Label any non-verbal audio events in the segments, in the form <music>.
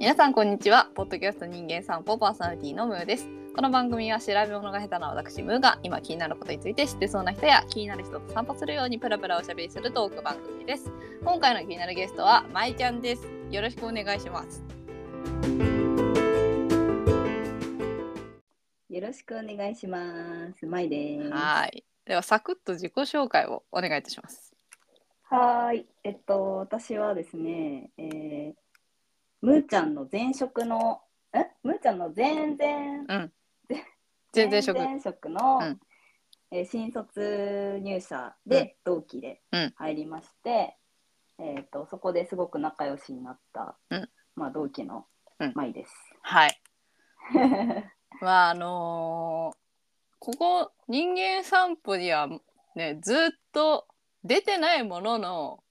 皆さんこんにちは。ポッドキャスト人間散歩パーソナリティのムーです。この番組は調べ物が下手な私ムーが今気になることについて知ってそうな人や気になる人と散歩するようにプラプラおしゃべりするトーク番組です。今回の気になるゲストはまいちゃんです。よろしくお願いします。よろしくお願いします。まいです。はい。ではサクッと自己紹介をお願いいたします。はーい。えっと、私はですね、えー、むーちゃんの前職の、え？むーちゃんの前前、うん。全然職。前々職の、うん。えー新卒入社で同期でうん。入りまして、えっと、そこですごく仲良しになった、うん。まあ、同期のうん。まいです。はい。<laughs> まああのーここ人間散歩にはねずっと出てないものの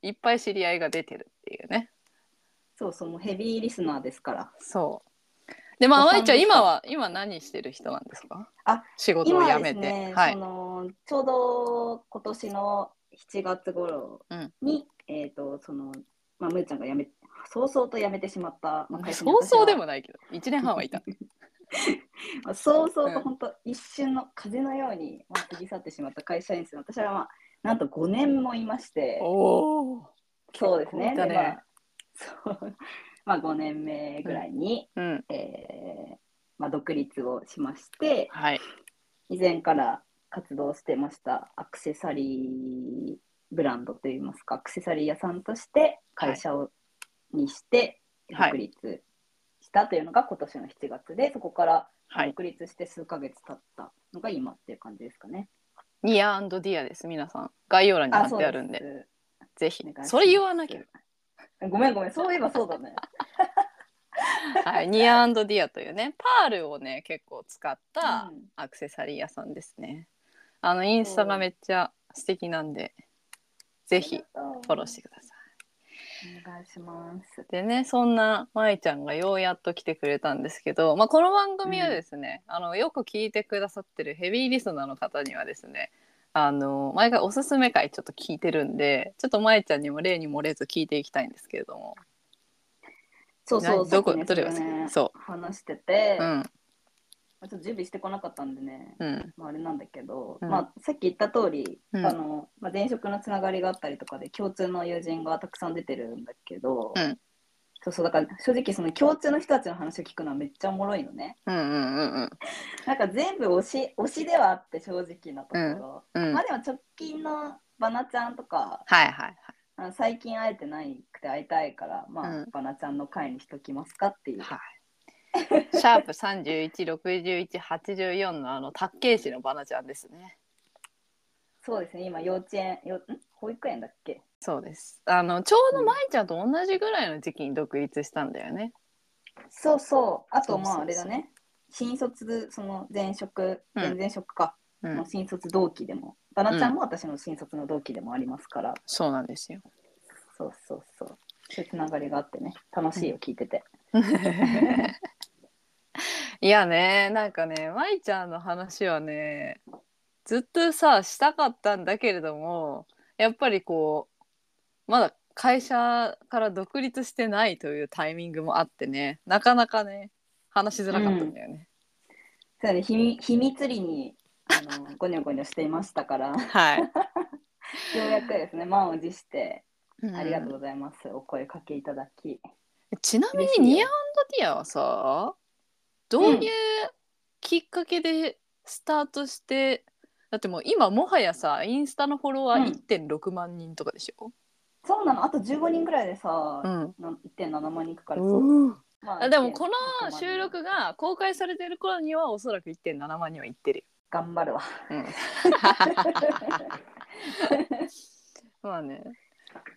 いっぱい知り合いが出てるっていうねそうそう、もうヘビーリスナーですから。そう。でまあまいちゃん今は今何してる人なんですか？あ仕事を辞めて、のちょうど今年の7月頃に、えっ、とそのまあむーちゃんが辞め早々と辞めてしまった、まあ、会社にそうそうでもないけど1年半はいた。<laughs> <laughs> まあ早々うん。と本当一瞬の風のように、まあ、過ぎ去ってしまった。会社員です私はまあなんと5年もいまして。おおそうですね。ね。でまあそう。まあ5年目ぐらいに、うん。えーまあ、独立をしまして、はい。以前から活動してましたアクセサリーブランドといいますかアクセサリー屋さんとして会社を、にしてはい。独立したというのが今年の7月で、そこからはい。独立して数ヶ月経ったのが今っていう感じですかね。ニアディアです皆さん。概要欄に貼ってあるんで。ぜひ。それ言わなきゃごめんごめんそういえばそうだね。<laughs> はい、ニアディアというねパールをね結構使ったうんアクセサリー屋さんですね。あのインスタがめっちゃ素敵なんでぜひフォローしてくださお願いしますい。。でねそんなまいちゃんがようやっと来てくれたんですけど、まあ、この番組はですね、あのよく聞いてくださってるヘビーリスナーの方にはですねあの毎回おすすめ会ちょっと聞いてるんでちょっとまいちゃんにも例に漏れず聞いていきたいんですけれども。そうそう、などこどれが好きそねそう。話してて、うん。まあちょっと準備してこなかったんでね、うん。まあ、あれなんだけど、うん。まあ、さっき言った通り、うん。あのまあ、前職のつながりがあったりとかで共通の友人がたくさん出てるんだけど、うんそうそうだから正直その共通の人たちの話を聞くのはめっちゃおもろいのね。うんうんうんうんなんか全部推し推しではあって正直なところ、うんまあでも直近のバナちゃんとかはいはいはい。あの最近会えてないくて会いたいから、まあうんバナちゃんの会にしときますかっていう。はい。シャープ三十一六十一八十四のあの卓球士のバナちゃんですね。そうですね今幼稚園よん？保育園だっけ？そうです。あのちょうどまいちゃんと同じぐらいの時期に独立したんだよね。そうそう。あと、まあ、あれだね。新卒、その前職、うん前々職か、うんの、新卒同期でも、バナちゃんも私の新卒の同期でもありますから、そうなんですよ。そうそうそう。そういうつながりがあってね、楽しいよ、聞いてて。<laughs> いやね、なんかね、まいちゃんの話はね、ずっとさしたかったんだけれども、やっぱりこうまだ会社から独立してないというタイミングもあってね、なかなかね話しづらかったんだよね。そうね、秘密秘密裏に、あの、<laughs> ゴニョゴニョしていましたから、よはい。<laughs> うやくですね、満を持して、ありがとううんございます。お声かけいただき。ちなみにニアンドディアはさどういうきっかけでスタートして、だってもう今もはやさインスタのフォロワーうん。1.6万人とかでしょ、そうなの、あと15人ぐらいでさ、うん。な1.7万人いくから、うんまああでもこ1.6万の人収録が公開されてる頃にはおそらく1.7万人はいってるよ。頑張るわ。うん、<laughs> まあね。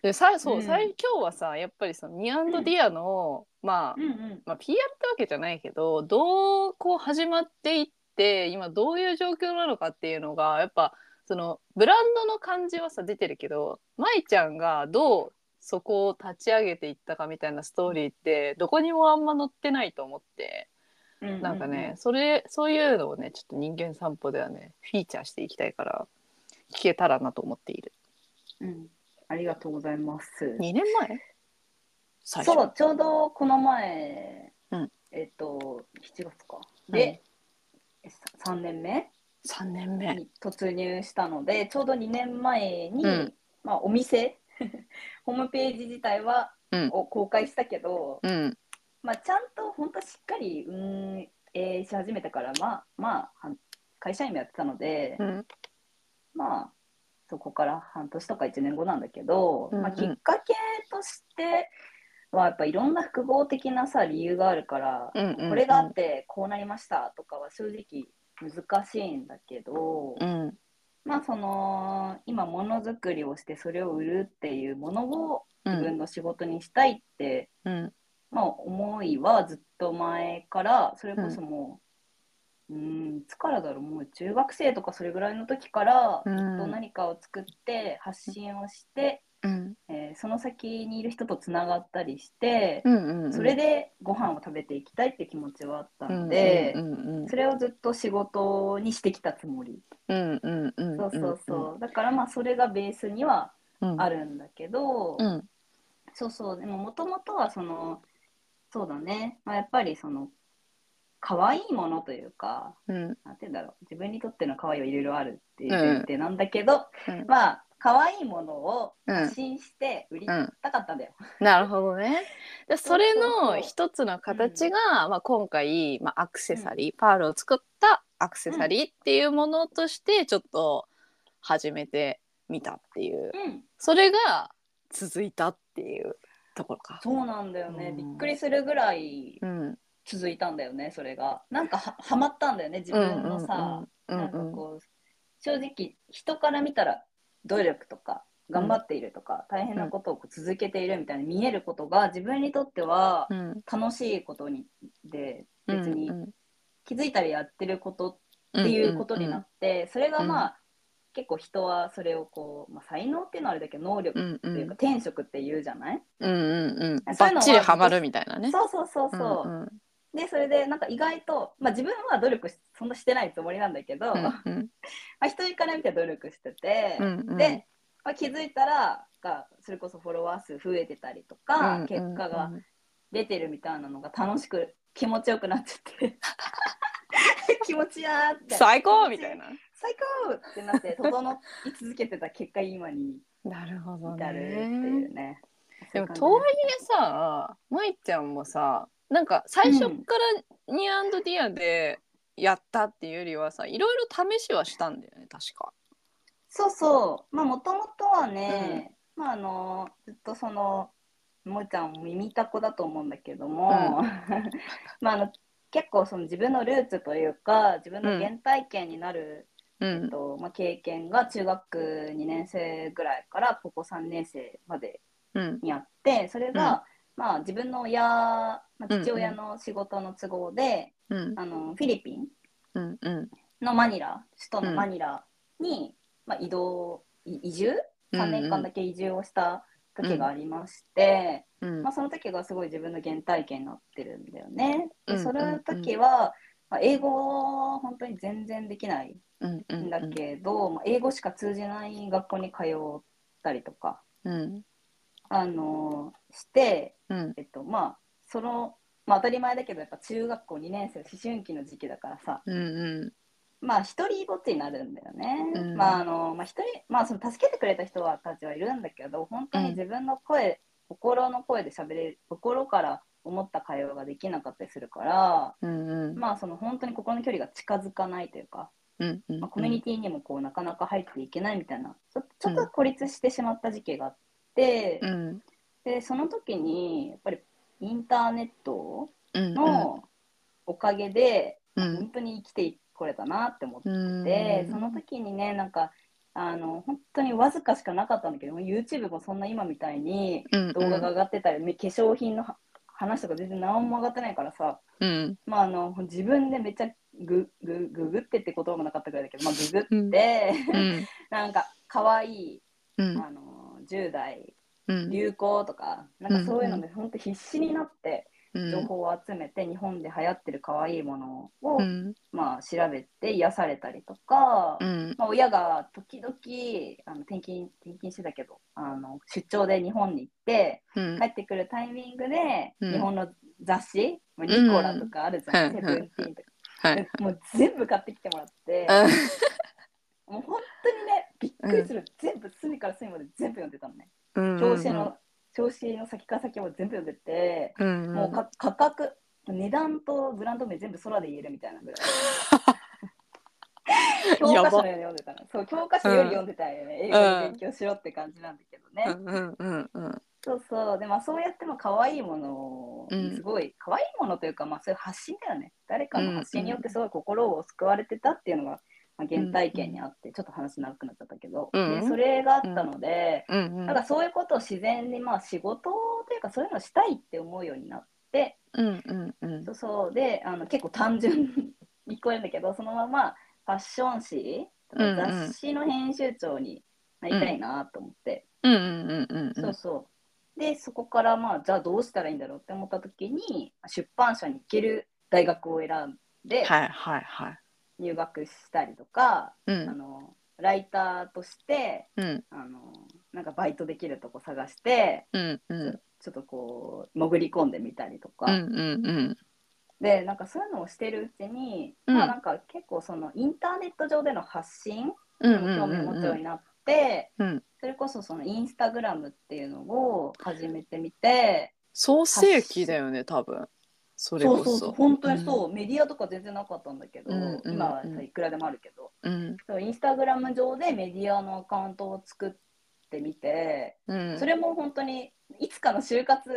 でさそう、うん。今日はさやっぱりそのニアンドディアの、まあうんうん。まあ、PR ってわけじゃないけどどうこう始まっていって今どういう状況なのかっていうのがやっぱそのブランドの感じはさ出てるけど舞ちゃんがどうそこを立ち上げていったかみたいなストーリーってどこにもあんま載ってないと思って。なんかね、それそういうのをねちょっと人間散歩ではねフィーチャーしていきたいから聞けたらなと思っている。うん。うん、ありがとうございます。2年前？そう、ちょうどこの前、うん。えっと、7月か。で、さ3年目？3年目。に突入したので、ちょうど2年前に、うん。まあ、お店、<laughs> ホームページ自体は、うん。を公開したけど、うん。まあ、ちゃんと本当しっかり運営し始めてから、まあ、まあ、会社員もやってたので、うん。まあ、そこから半年とか1年後なんだけど、まあ、きっかけとしてはやっぱいろんな複合的なさ理由があるから、うんうんうん。これがあってこうなりましたとかは正直難しいんだけど、うん。まあその今ものづくりをしてそれを売るっていうものを自分の仕事にしたいって、うん。まあ、思いはずっと前からそれこそもう、うん、いつからだろうもう中学生とかそれぐらいの時からうん。ずっと何かを作って発信をして、うん。えーその先にいる人とつながったりして、うんうんそれでご飯を食べていきたいって気持ちはあったので、うんうんそれをずっと仕事にしてきたつもり、うんうんうんそうそうそう。だからまあそれがベースにはうん。あるんだけど、うん。そうそう、でももともとはその、そうだね、まあ、やっぱりその、可愛いものというか、うん。なんて言うんだろう、自分にとっての可愛いはいろいろあるっていううん。前提なんだけど、うん。まあ、可愛いものを信して売りたかったんだよ。なるほどね。<laughs> でそれの一つの形が、まあ、今回、まあ、アクセサリー、パールを作ったアクセサリーっていうものとしてちょっと始めてみたっていう。うん、それが続いたっていうところか。そうなんだよね、うん。びっくりするぐらいうん、続いたんだよね、それが。なんかははまったんだよね、自分のさ、なんかこう、正直、人から見たら努力とか、頑張っているとか、大変なことを続けているみたいに見えることが、自分にとっては楽しいことにで、別にうん気づいたらやってることっていうことになって、それがまあ、結構人はそれをこう、まあ、才能っていうのはあれだけど、能力っていうか、天職って言うじゃない、うんうんうん。バッチリハマるみたいなね。そうそうそうそう。うんうんでそれでなんか意外と、まあ、自分は努力しそんなしてないつもりなんだけど、うんまうん。<laughs> あ人から見て努力してて、うんうん。で、まあ、気づいたらがそれこそフォロワー数増えてたりとか、うん結果が出てるみたいなのが楽しく気持ちよくなっちゃって。<laughs> 気持ちやーって。最高！みたいな。最高！ってなって整い続けてた結果今になるほどっていね。うね。でもとはいえさ舞ちゃんもさなんか最初からニアンドディアでやったっていうよりはさいろいろ試しはしたんだよね確か。そうそう、まあもともとはね、まああのずっとそのもえちゃんも耳たこだと思うんだけども、<laughs> まああの結構その自分のルーツというか自分の原体験になる、うん。えっとまあ、経験が中学2年生ぐらいから高校3年生までうん。にあってそれが、まあ自分の親、まあ、父親の仕事の都合で、うん。あのフィリピンのマニラ首都のマニラに、まあ、移動い移住？3年間だけ移住をした時がありまして、うん。まあ、その時がすごい自分の原体験になってるんだよね。でうんその時は、まあ、英語本当に全然できないうんうん。んだけど、まあ、英語しか通じない学校に通ったりとか、うん。あのして、うん。えっとまあその、まあ、当たり前だけどやっぱ中学校2年生思春期の時期だからさ。うんうん。まあ一人ぼっちになるんだよね。うん。まああのまあ一人まあその助けてくれた人はたちはいるんだけど本当に自分の声、心の声で喋れる心から思った会話ができなかったりするから、うんうん。まあその本当に心の距離が近づかないというか、うんうんまあ、コミュニティにもこうなかなか入っていけないみたいなちょちょっと孤立してしまった時期があって、うん。でその時にやっぱりインターネットうんのおかげで、うん。本当に生きてこれたなって思って。その時にねなんかあの本当にわずかしかなかったんだけど YouTube もそんな今みたいにうん動画が上がってたり、化粧品のは話とか全然何も上がってないからさ、うん。まあ、あの自分でめっちゃググググってって言葉もなかったぐらいだけど、まあ、ググって、うん。<laughs> なんか可愛いうん。あの10代うん流行とかなんかそういうので本当必死になってうん。情報を集めて、日本で流行ってる可愛いものを、うん。まあ、調べて癒されたりとか、うん。まあ、親が時々あの転勤転勤してたけどあの出張で日本に行ってうん。帰ってくるタイミングで、うん。日本の雑誌、まあ、ニコラとかあるじゃん、うんセブンティーンとか、はい。もう全部買ってきてもらって、もう本当にねびっくりする、全部隅から隅まで全部読んでたのねうん表紙の、表紙の先から先も全部読んでて、うんうん。もうか価格値段とブランド名全部空で言えるみたいなぐらい。<laughs> 教科書のように読んでたの。そう教科書より読んでたよね、英語で勉強しろって感じなんだけどね、うんうんうんうん。そうそう。でまあそうやっても可愛いものうんすごい可愛いものというかまあそういう発信だよね。誰かの発信によってすごい心を救われてたっていうのが、まあ、原体験にあって、ちょっと話長くなっちゃったけど、うん。でそれがあったので、うん。うんなんかそういうことを自然にまあ仕事というかそういうのをしたいって思うようになってうんうんうん。そうそう。であの結構単純に聞こえるんだけどそのままファッション誌雑誌の編集長になりたいなと思って、そうそう。でそこからまあじゃあどうしたらいいんだろうって思った時に出版社に行ける大学を選んではいはいはい入学したりとか、うん。あのライターとしてうん。あのなんかバイトできるとこ探してうんうん。ちょっとこう潜り込んでみたりとか、うんうんうん。でなんかそういうのをしてるうちに、うん。まあなんか結構そのインターネット上での発信にも興味を持つようになって、うん。それこそそのインスタグラムっていうのを始めてみて創世記だよね多分それこそ。そうそうそう。本当にそう、メディアとか全然なかったんだけど、うん。うん。うん。今はさいくらでもあるけど。うん。そうインスタグラム上でメディアのアカウントを作ってみてうん。それも本当にいつかの就活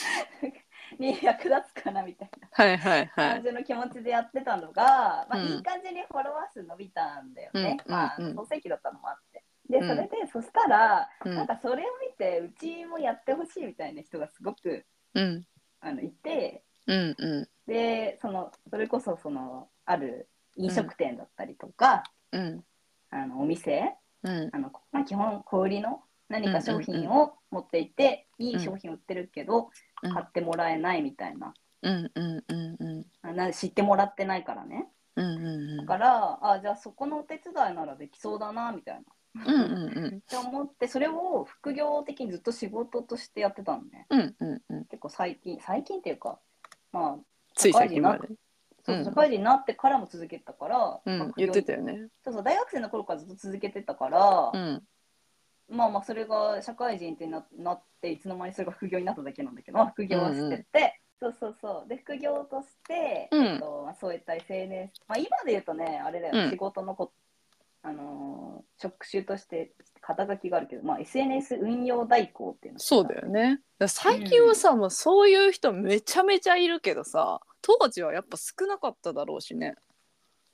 <laughs> に役立つかなみたいな。感じの気持ちでやってたのが、まあ、うん。いい感じにフォロワー数伸びたんだよね。うん。まあ、うんうん。創世記だったのもあって。で、うん。それで、そしたら、うん。なんかそれを見て、うちもやってほしいみたいな人がすごくうん。あのいて、うんうん。で、その、それこそ、その、ある飲食店だったりとか、うん。あのお店、うん。あのまあ、基本小売りの何か商うんうん品を持っていて、いい商品売ってるけど、うん。買ってもらえないみたいな。うんうんうん。うんあな知ってもらってないからね。うんうん。だから、あじゃあそこのお手伝いならできそうだなみたいな。うんうんうん。って思ってそれを副業的にずっと仕事としてやってたのね。うんうんうん。結構最近最近っていうかまあつい最近まで。そううん。社会人になってからも続けてたから、まあうん言ってたよね。そうそう大学生の頃からずっと続けてたから、うん。まあまあそれが社会人ってななっていつの間にそれが副業になっただけなんだけど、まあ副業はしてて、そうそうそう。で副業として、うん。えっとまあ、そういった SNS、まあ、今で言うとねあれだよ、うん。仕事のこあのー職種として肩書きがあるけど、まあ、SNS 運用代行っていうのそうだよね。最近はさ、もうそういう人めちゃめちゃいるけどさ当時はやっぱ少なかっただろうしね。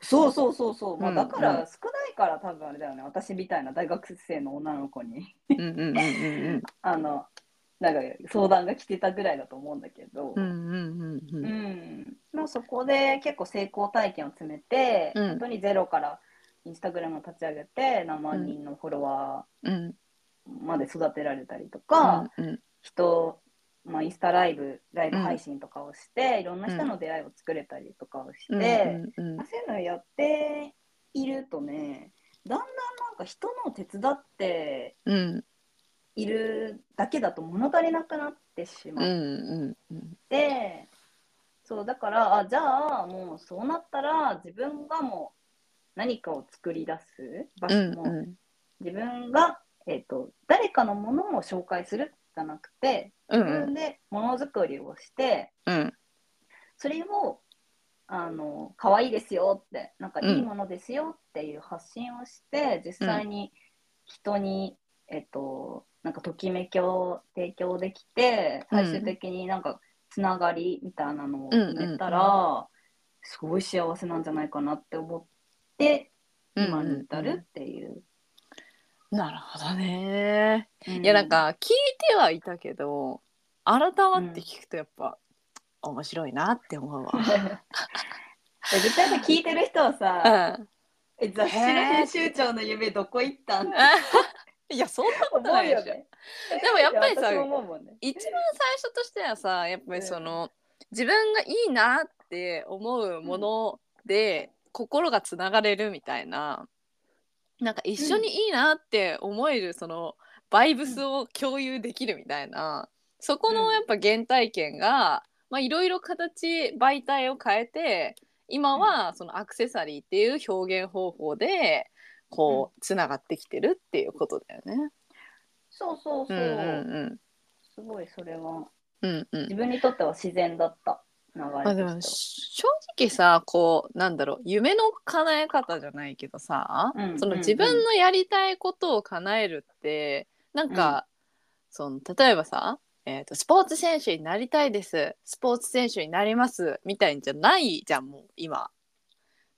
そうそうそうそう、まあ、うんだから少ないから多分あれだよね。私みたいな大学生の女の子に。うんうんうんうん <laughs> あのなんか相談が来てたぐらいだと思うんだけど、うんうんうんうん。ううんん、まあそこで結構成功体験を詰めて、うん。本当にゼロからインスタグラムを立ち上げて何万人のフォロワうんーまで育てられたりとか、うん。うん。人、まあ、インスタライブライブ配信とかをして、いろんな人の出会いを作れたりとかをして、うん。うん。まあそういうのをやっているとねだんだんなんか人のを手伝ってうんいるだけだと物足りなくなってしまうん。っうん。うん。て、そうだからあじゃあもうそうなったら自分がもう何かを作り出す場所も、うん。自分が、えー、と誰かのものを紹介するじゃなくてうん自分でものづくりをして、うん。それをあの可愛いですよってなんかうんいいものですよっていう発信をして、実際に人に、えっとなんかときめきを提供できてうん。最終的になんかつながりみたいなのをうん。埋めたら、すごい幸せなんじゃないかなって思っ今に至るっていう。なるほどねういやなんか聞いてはいたけど改まって聞くとやっぱ面白いなって思うわ。え <laughs> 絶対さ聞いてる人はうさ、<laughs> んえ雑誌の編集長の夢どこ行ったんって <laughs> いやそんなこと思ないでしょ。ね。でもやっぱりさね。一番最初としてはさやっぱりその、自分がいいなって思うもので、心がつながれるみたいな。なんか一緒にいいなって思えるそのバイブスを共有できるみたいな、そこのやっぱ原体験がまあいろいろ形媒体を変えて今はそのアクセサリーっていう表現方法でこうつながってきてるっていうことだよね。そうそうそう。うんうん。すごいそれは。うんうん。自分にとっては自然だったあでも正直さこうなんだろう夢の叶え方じゃないけどさ、そのうんうん。うん自分のやりたいことを叶えるってなんか、その例えばさ、えーと「スポーツ選手になりたいです。スポーツ選手になります」みたいんじゃないじゃんもう今。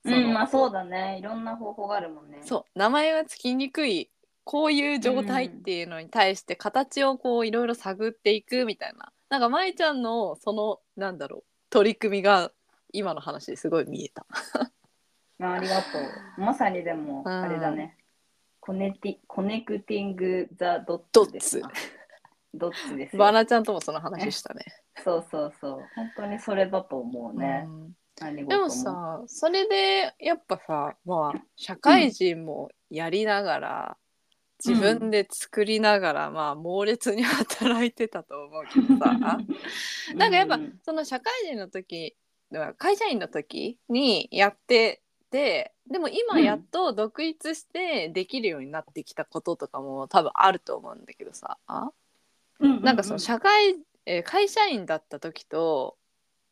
そのうんまあそうだね。いろんな方法があるもんね。そう。名前がつきにくい。こういう状態っていうのに対して形をこういろいろ探っていくみたいな。なんか舞ちゃんのそのなんだろう取り組みが今の話ですごい見えた。あありがとう。まさにでもうんあれだね。 connecti connecting the dots。 dots ですよバナちゃんともその話したね。そうそうそう。本当にそれだと思うね。うでもさそれでやっぱさまあ社会人もやりながら、自分で作りながら、まあ猛烈に働いてたと思うけどさ。<laughs> なんかやっぱ、うんその社会人の時会社員の時にやっててでも今やっと独立してできるようになってきたこととかも多分あると思うんだけどさ、うん。なんかその社会、えー会社員だった時と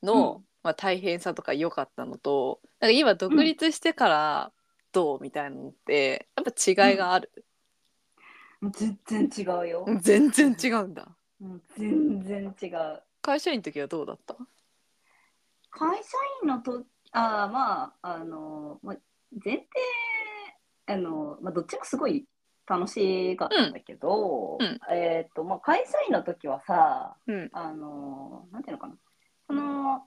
の、うん。まあ、大変さとか良かったのとなんか今独立してからどうみたいなのってやっぱ違いがある、全然違うよ。全然違うんだ。もう全然違う。会社員の時はどうだった？会社員のとあーまああの、まあ、前提あの、まあ、どっちもすごい楽しかったんだけど、うん。うん。えっ、とまあ会社員の時はさうん。あのなんていうのかな。その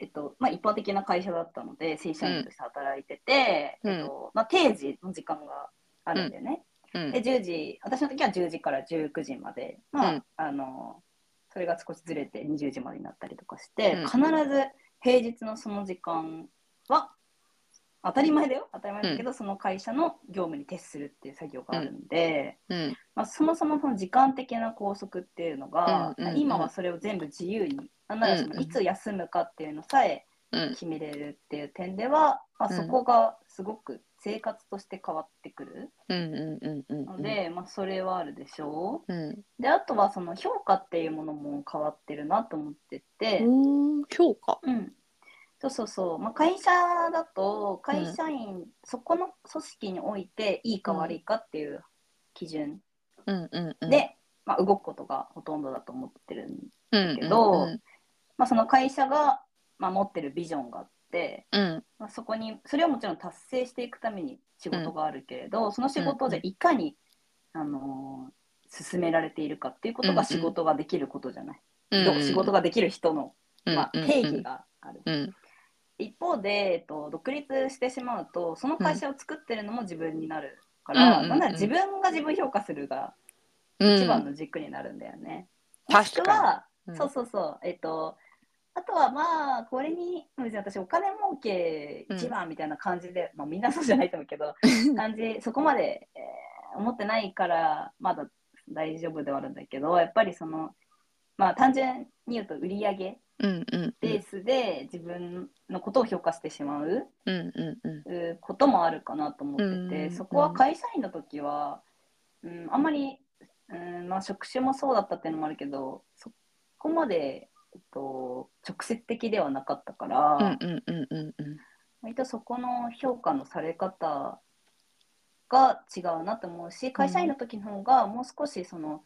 えっとまあ、一般的な会社だったので正社員として働いてて、うん。えっとまあ、定時の時間があるんだよね。うん。で10時私の時は10時から19時まで、まあうん。あのそれが少しずれて20時までになったりとかして、うん。必ず平日のその時間は当たり前だよ。当たり前だけど、その会社の業務に徹するっていう作業があるんで、うん。まあ、そもそもその時間的な拘束っていうのが、うんうんうん。今はそれを全部自由になんならそうんうん。のいつ休むかっていうのさえうん。決めれるっていう点では、まあ、うん。そこがすごく生活として変わってくるうんうんうんうんので、まあ、それはあるでしょう。うん。であとはその評価っていうものも変わってるなと思ってて、うん評価？うん、そうそうそう、まあ、会社だと会社員、そこの組織においていいか悪いかっていう基準。うんうんうん。で、まあ、動くことがほとんどだと思ってるんうんけどうんまあ、その会社が、まあ、持ってるビジョンがあって、うん。まあ、そこにそれはもちろん達成していくために仕事があるけれど、その仕事をじゃあいかに、あのー進められているかっていうことが仕事ができることじゃない、うんど仕事ができる人の、まあ、うん定義がある、うん。一方で、えっと、独立してしまうとその会社を作ってるのも自分になるから、うん。なんなら自分が自分評価するがうん。一番の軸になるんだよね。確かに。もしくはうん。そうそうそう。えっと、あとはまあ、これに、別に私、お金儲け一番みたいな感じで、まあみんなそうじゃないと思うけど、<laughs> 感じ、そこまで、えー思ってないから、まだ大丈夫ではあるんだけど、やっぱりその、まあ単純に言うと、売り上げうんうんベースで自分のことを評価してしまううんうんうん。うこともあるかなと思ってて、うん。そこは会社員の時は、うん、あんまり、うんまあ、職種もそうだったっていうのもあるけどそこまで、と、直接的ではなかったから、うんうんうんうんうん。割とそこの評価のされ方が違うなと思うし会社員の時の方がもう少しその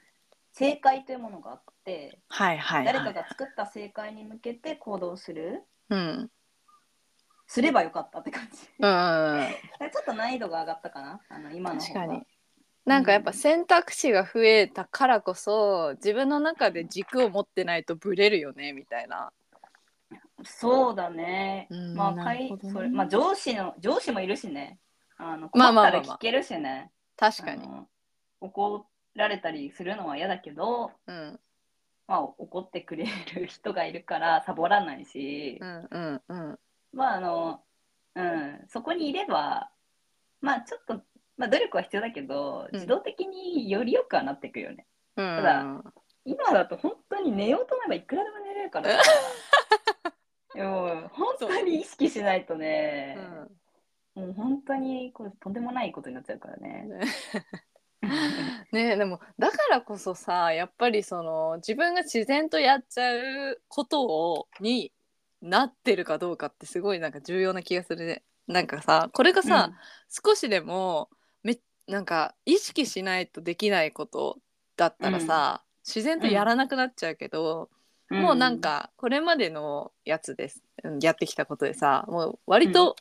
正解というものがあって、はいはい誰はい。かが作った正解に向けて行動する。うん。すればよかったって感じ。うん。<laughs> ちょっと難易度が上がったかな。あの今の方が。確かになんかやっぱ選択肢が増えたからこそ自分の中で軸を持ってないとブレるよねみたいな。そうだね。うんまあ、ねそれまあ、上司の上司もいるしね。あの困まあまあまあまあったら聞けるしね。確かに。あの怒られたりするのは嫌だけど、うんまあ、怒ってくれる人がいるからサボらないし、うんうんうんまああの、うん、そこにいれば、まあちょっと、まあ努力は必要だけど、うん自動的により良くはなっていくよね。うんただ今だと本当に寝ようと思えばいくらでも寝れるからさ。<laughs> でも本当に意識しないとね、もう本当にこれとんでもないことになっちゃうからね。ねえでもだからこそさやっぱりその自分が自然とやっちゃうことをになってるかどうかってすごいなんか重要な気がするね。なんかさこれがさ、少しでもめなんか意識しないとできないことだったらさ、自然とやらなくなっちゃうけど、うもうなん、かこれまでのやつです。うんやってきたことでさもう割と、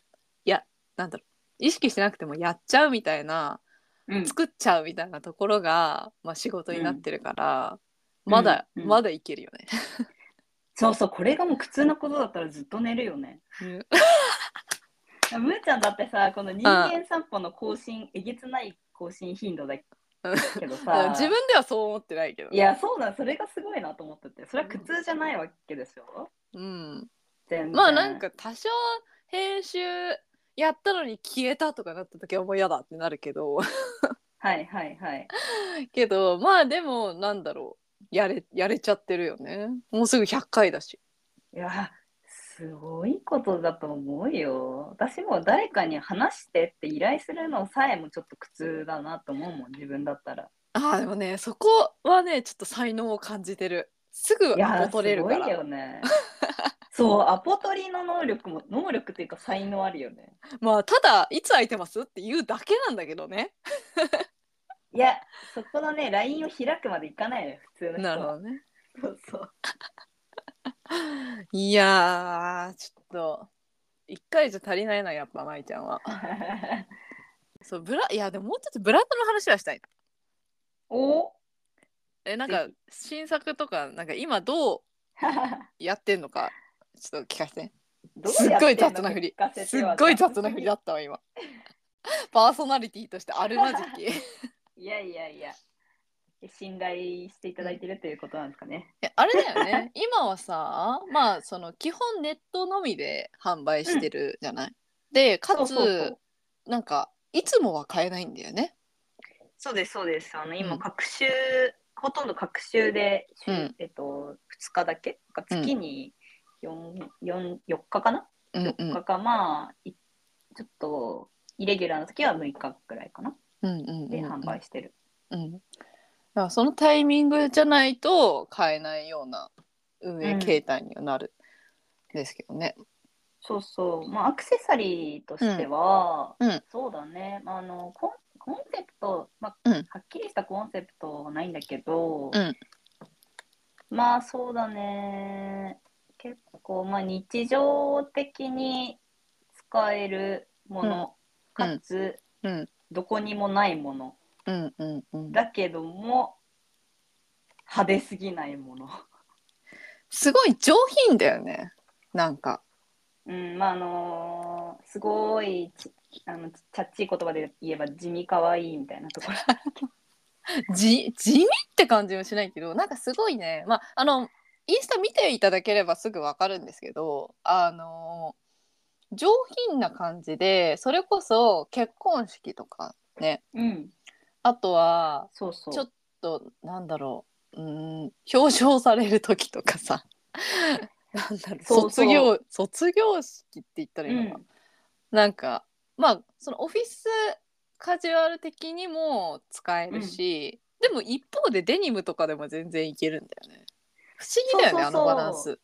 やなんだろう意識しなくてもやっちゃうみたいなうん。作っちゃうみたいなところが、まあ、仕事になってるから、うん。まだ、うん。まだいけるよね。そうそう、これがもう苦痛なことだったらずっと寝るよね。むーちゃんだってさ、この人間散歩の更新、えげつない更新頻度だけどさ、<laughs> 自分ではそう思ってないけど。いや、そうだ、それがすごいなと思ってて、それは苦痛じゃないわけでしょ？うん、全然。まあなんか多少編集やったのに消えたとかなった時はもう嫌だってなるけど。はいはいはい。<laughs> けどまあでもなんだろう。やれやれちゃってるよね。もうすぐ100回だし。いや、すごいことだと思うよ。私も誰かに話してって依頼するのさえもちょっと苦痛だなと思うもん、自分だったら。あーでもねそこはねちょっと才能を感じてるすぐいやアポ取れるかすごいらよね。<laughs> そう、アポ取りの能力も、能力っていうか才能あるよね。まあただいつ空いてますって言うだけなんだけどねいや、そこのね、LINE を開くまでいかないのよ、普通の人は。なるほどねそうそう。いやーちょっと1回じゃ足りないなやっぱ舞ちゃんは。<laughs> そうブラいやでももうちょっとブランドの話はしたい。おえなんか新作とかなんか今どうやってんのかちょっと聞かせて。すっごい雑な振りすっごい雑な振りだったわ今。<laughs> パーソナリティとしてあるまじき。<laughs> いやいやいや、信頼していただいてるということなんですかね。えあれだよね。<laughs> 今はさまあその基本ネットのみで販売してるじゃない、でかつそなんかいつもは買えないんだよね。そうです、そうです。あの、今、うん。各週、ほとんど各週で、週うん。えっと、2日だけ？月に 4, 4, 4日かな、うんう ?4 日んか、まあ、いちょっと、イレギュラーな時は6日くらいかな？うんうんうん。で販売してる。うん、だからそのタイミングじゃないと買えないような運営形態にはなるんですけどね。そうそう。まあ、アクセサリーとしては、うんうんそうだね。まあ、あの、コンコンセプト、まあ、うんはっきりしたコンセプトはないんだけど、うんまあ、そうだね。結構、まあ、日常的に使えるもの、うんかつ、うんどこにもないもの。うんうんうん、だけども、派手すぎないもの。すごい上品だよねなんか。うん、まあ、あのすごいちあのチャッチい言葉で言えば地味かわいいみたいなところ。<laughs> じ地味って感じはしないけどなんかすごいねまああのインスタ見ていただければすぐわかるんですけどあの上品な感じでそれこそ結婚式とかねうん、あとはそうそう。ちょっとなんだろう。うーん表彰される時とかさ。<laughs> なんだろうそうそう。卒業卒業式って言ったらいいのかな、うん。なんかまあそのオフィスカジュアル的にも使えるし、でも一方でデニムとかでも全然いけるんだよね。不思議だよねそうそうそう。あのバランス。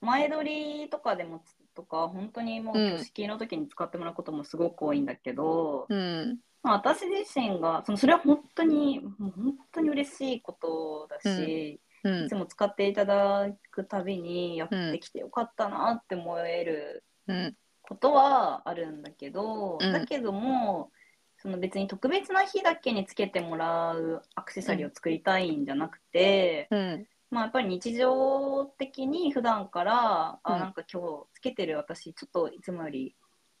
前撮りとかでもとか本当にもううん。挙式の時に使ってもらうこともすごく多いんだけど、うんまあ、私自身がそのそれは本当にもう本当に嬉しいことだし、うん。いつも使っていただくたびにやってきてよかったなって思えるうん。ことはあるんだけど、うん。だけどもその別に特別な日だけにつけてもらうアクセサリーを作りたいんじゃなくて、うん。まあ、やっぱり日常的に普段から、うん。あなんか今日つけてる私ちょっといつもより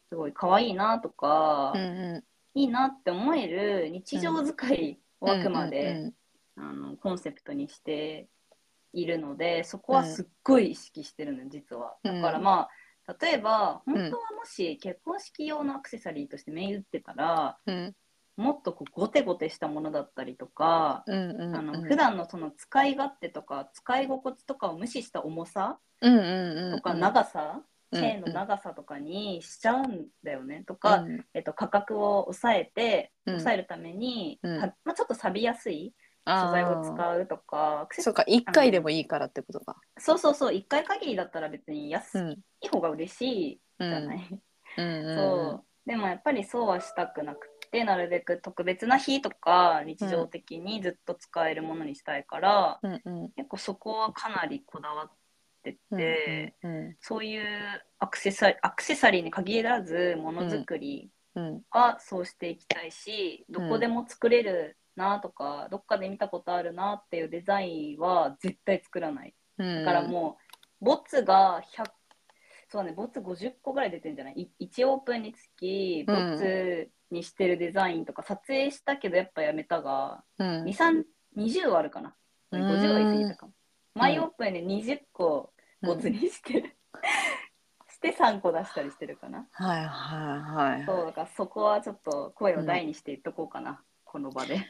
すごい可愛いなとか、うんうんいいなって思える日常使いをあくまで、うんあのコンセプトにしているのでそこはすっごい意識してるのよ実は。だからまあ例えば本当はもし結婚式用のアクセサリーとして銘打ってたら、うん。もっとこうゴテゴテしたものだったりとか、うんうんうん。あの普段のその使い勝手とか使い心地とかを無視した重さとか長さ、うんチェーンの長さとかにしちゃうんだよね、とか、うん。えっと、価格を抑えてうん。抑えるために、うん。たまあ、ちょっと錆びやすい素材を使うとかそうか一回でもいいからってことか。そうそうそう1回限りだったら別に安うん。い方が嬉しいうんじゃない、うんうん。そう。でもやっぱりそうはしたくなくてなるべく特別な日とか日常的にずっと使えるものにしたいから、うんうん。結構そこはかなりこだわってて、うんうんそういうアクセサリーアクセサリーに限らずものづくりうんはそうしていきたいし、どこでも作れるなとか、どっかで見たことあるなっていうデザインは絶対作らない。うんだからもう、ボツが100そうね、ボツ50個ぐらい出てるんじゃない？い ?1 オープンにつき、ボツにしてるデザインとか、撮影したけどやっぱやめたが、うん2、3、20はあるかな。うん50は言い過ぎたかも。マイオープンで20個ボツにしてる。して3個出したりしてるかな。はいはいはいそうだからそこはちょっと声を大にして言っとこうかな、この場で。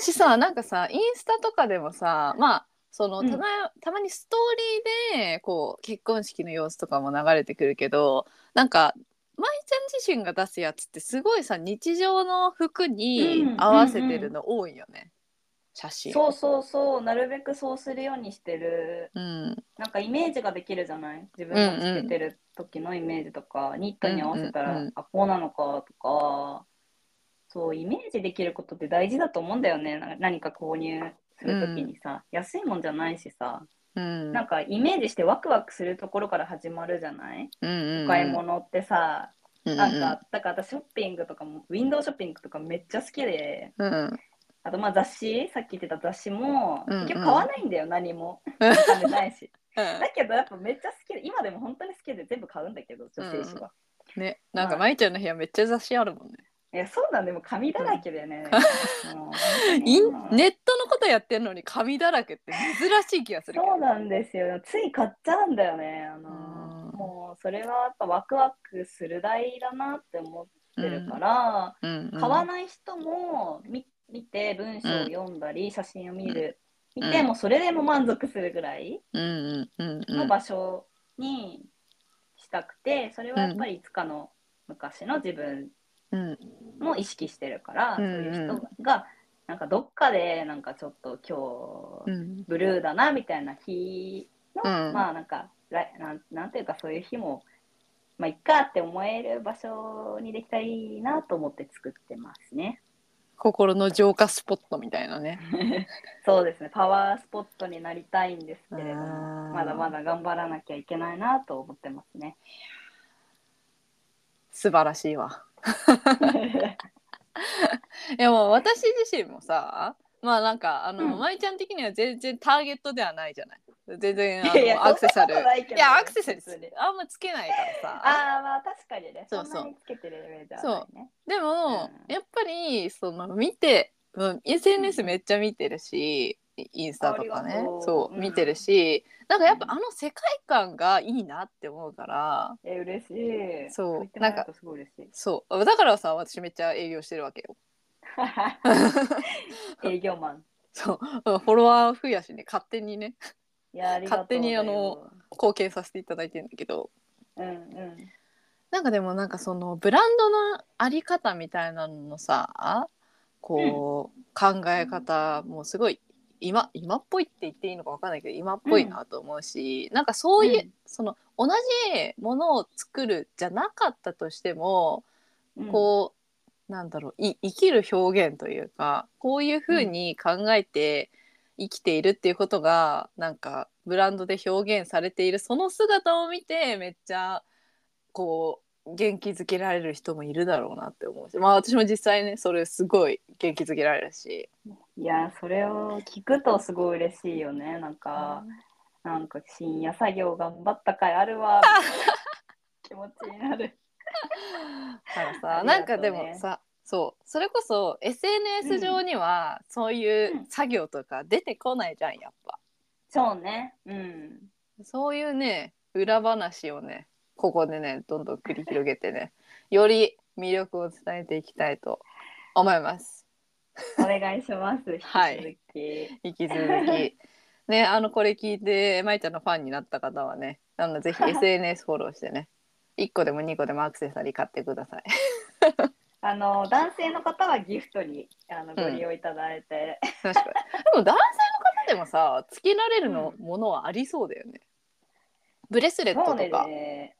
しさなんかさインスタとかでもさまあそのうんたま,、たまにストーリーでこう結婚式の様子とかも流れてくるけどなんか舞ちゃん自身が出すやつってすごいさ日常の服にうん合わせてるの多いよね、写真。そうそうそう、なるべくそうするようにしてる。うん。なんかイメージができるじゃない？自分がつけてる時のイメージとか、ニットに合わせたら、うんうんうん。あ、こうなのかとか、そう、イメージできることって大事だと思うんだよね。な何か購入する時にさ、安いもんじゃないしさ、うん。なんかイメージしてワクワクするところから始まるじゃない？うんお買い物ってさ、うん。なんか、だから私ショッピングとかも、ウィンドウショッピングとかめっちゃ好きで、うんあとまあ雑誌、さっき言ってた雑誌も、うんうん結局買わないんだよ、何も。ないし。うんだけどやっぱめっちゃ好きで、今でも本当に好きで全部買うんだけど、女性誌は。ねなんか舞ちゃんの部屋めっちゃ雑誌あるもんね。いや、そうなんでもう紙だらけでね。<laughs> もう本当にインネットのことやってんのに紙だらけって珍しい気がするそうなんですよ。つい買っちゃうんだよね。あのうんもうそれはやっぱワクワクする代だなって思ってるから、うんうん買わない人も見見て文章を読んだり、写真を見る、見てうん。もうそれでも満足するぐらいの場所にしたくて、それはやっぱりいつかの昔の自分うん。も意識してるから、そういう人がなんかどっかでなんかちょっと今日うん。ブルーだなみたいな日の、うん。まあなんか来なんなんていうかそういう日もまあいっかって思える場所にできたらいいなと思って作ってますね。心の浄化スポットみたいなね。<laughs> そうですねパワースポットになりたいんですけれどもまだまだ頑張らなきゃいけないなと思ってますね。素晴らしいわ。<laughs> いやもう私自身もさまあなんかあの、うん舞ちゃん的には全然ターゲットではないじゃない。全然あいやいやのアクセサルそんなことないけどいやアクセサル別にあんまつけないからさ。ああまあ確かにね。そうそう。そんなにつけてるイメージはないね。でも、うん。やっぱりその見て、うん、SNS めっちゃ見てるし、インスタとかね。ありがとう。そう、うん。見てるしなんかやっぱあの世界観がいいなって思うから。え嬉しい。そう。言ってもらえるとすごい嬉しい。そう。だからさ私めっちゃ営業してるわけよ。<laughs> 営業マン。<laughs> そう。フォロワー増やしね。勝手にねいや勝手にあの貢献させていただいてるんだけど。うんうん。なんかでもなんかそのブランドのあり方みたいなののさこう、考え方もすごい今今っぽいって言っていいのか分かんないけど今っぽいなと思うし、なんかそういう、うん。その同じものを作るじゃなかったとしても、うん。こうなんだろうい生きる表現というかこういうふうに考えて生きているっていうことが、なんかブランドで表現されているその姿を見てめっちゃこう元気づけられる人もいるだろうなって思うしまあ私も実際ねそれすごい元気づけられるし。いやそれを聞くとすごい嬉しいよね。なんか、なんか深夜作業頑張った甲斐あるわ。<laughs> 気持ちになる。だからさ、なんかでもさそうそれこそ SNS 上にはそういう作業とか出てこないじゃんやっぱ。そうね。うん。そういうね裏話をねここでねどんどん繰り広げてねより魅力を伝えていきたいと思います。お願いします。はい引き続き。引き続き <laughs> ねあのこれ聞いてまいちゃんのファンになった方はねあのぜひ SNS フォローしてね1個でも2個でもアクセサリー買ってください。あの男性の方はギフトにあのご利用いただいて、確かに。でも男性の方でもさつけられるの、ものはありそうだよね。ブレスレットそうとか。ね。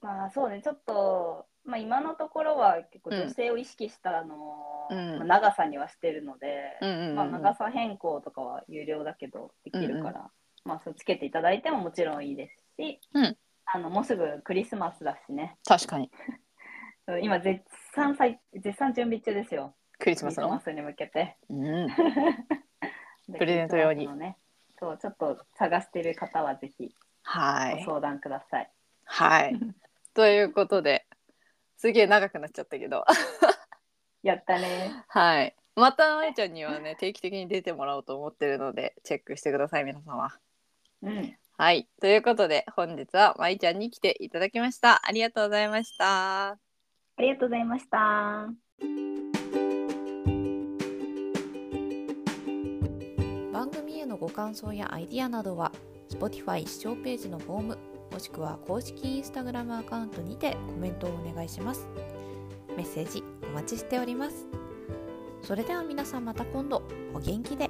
まあそうね、ちょっと、まあ、今のところは結構うん。女性を意識したあの、うん。まあ長さにはしてるので、うんうんうんまあ、長さ変更とかは有料だけどできるから、まあ、そうつけていただいてももちろんいいですし、うん。あのもうすぐクリスマスだしね、確かに今絶賛さい絶賛準備中ですよ、クリスマスの？クリスマ。スに向けて。うん、で <laughs> プレゼント用にね、そうちょっと探してる方はぜひはい。ご相談ください。はい。<laughs> ということで、すげえ長くなっちゃったけど、<laughs> やったね。はい。またあいちゃんにはね、定期的に出てもらおうと思ってるので、チェックしてください、皆様。うん。はい。ということで、本日はまいちゃんに来ていただきました。ありがとうございました。ありがとうございました。番組へのご感想やアイディアなどは Spotify 視聴ページのフォームもしくは公式 Instagram アカウントにてコメントをお願いします。メッセージお待ちしております。それでは皆さんまた今度。お元気で。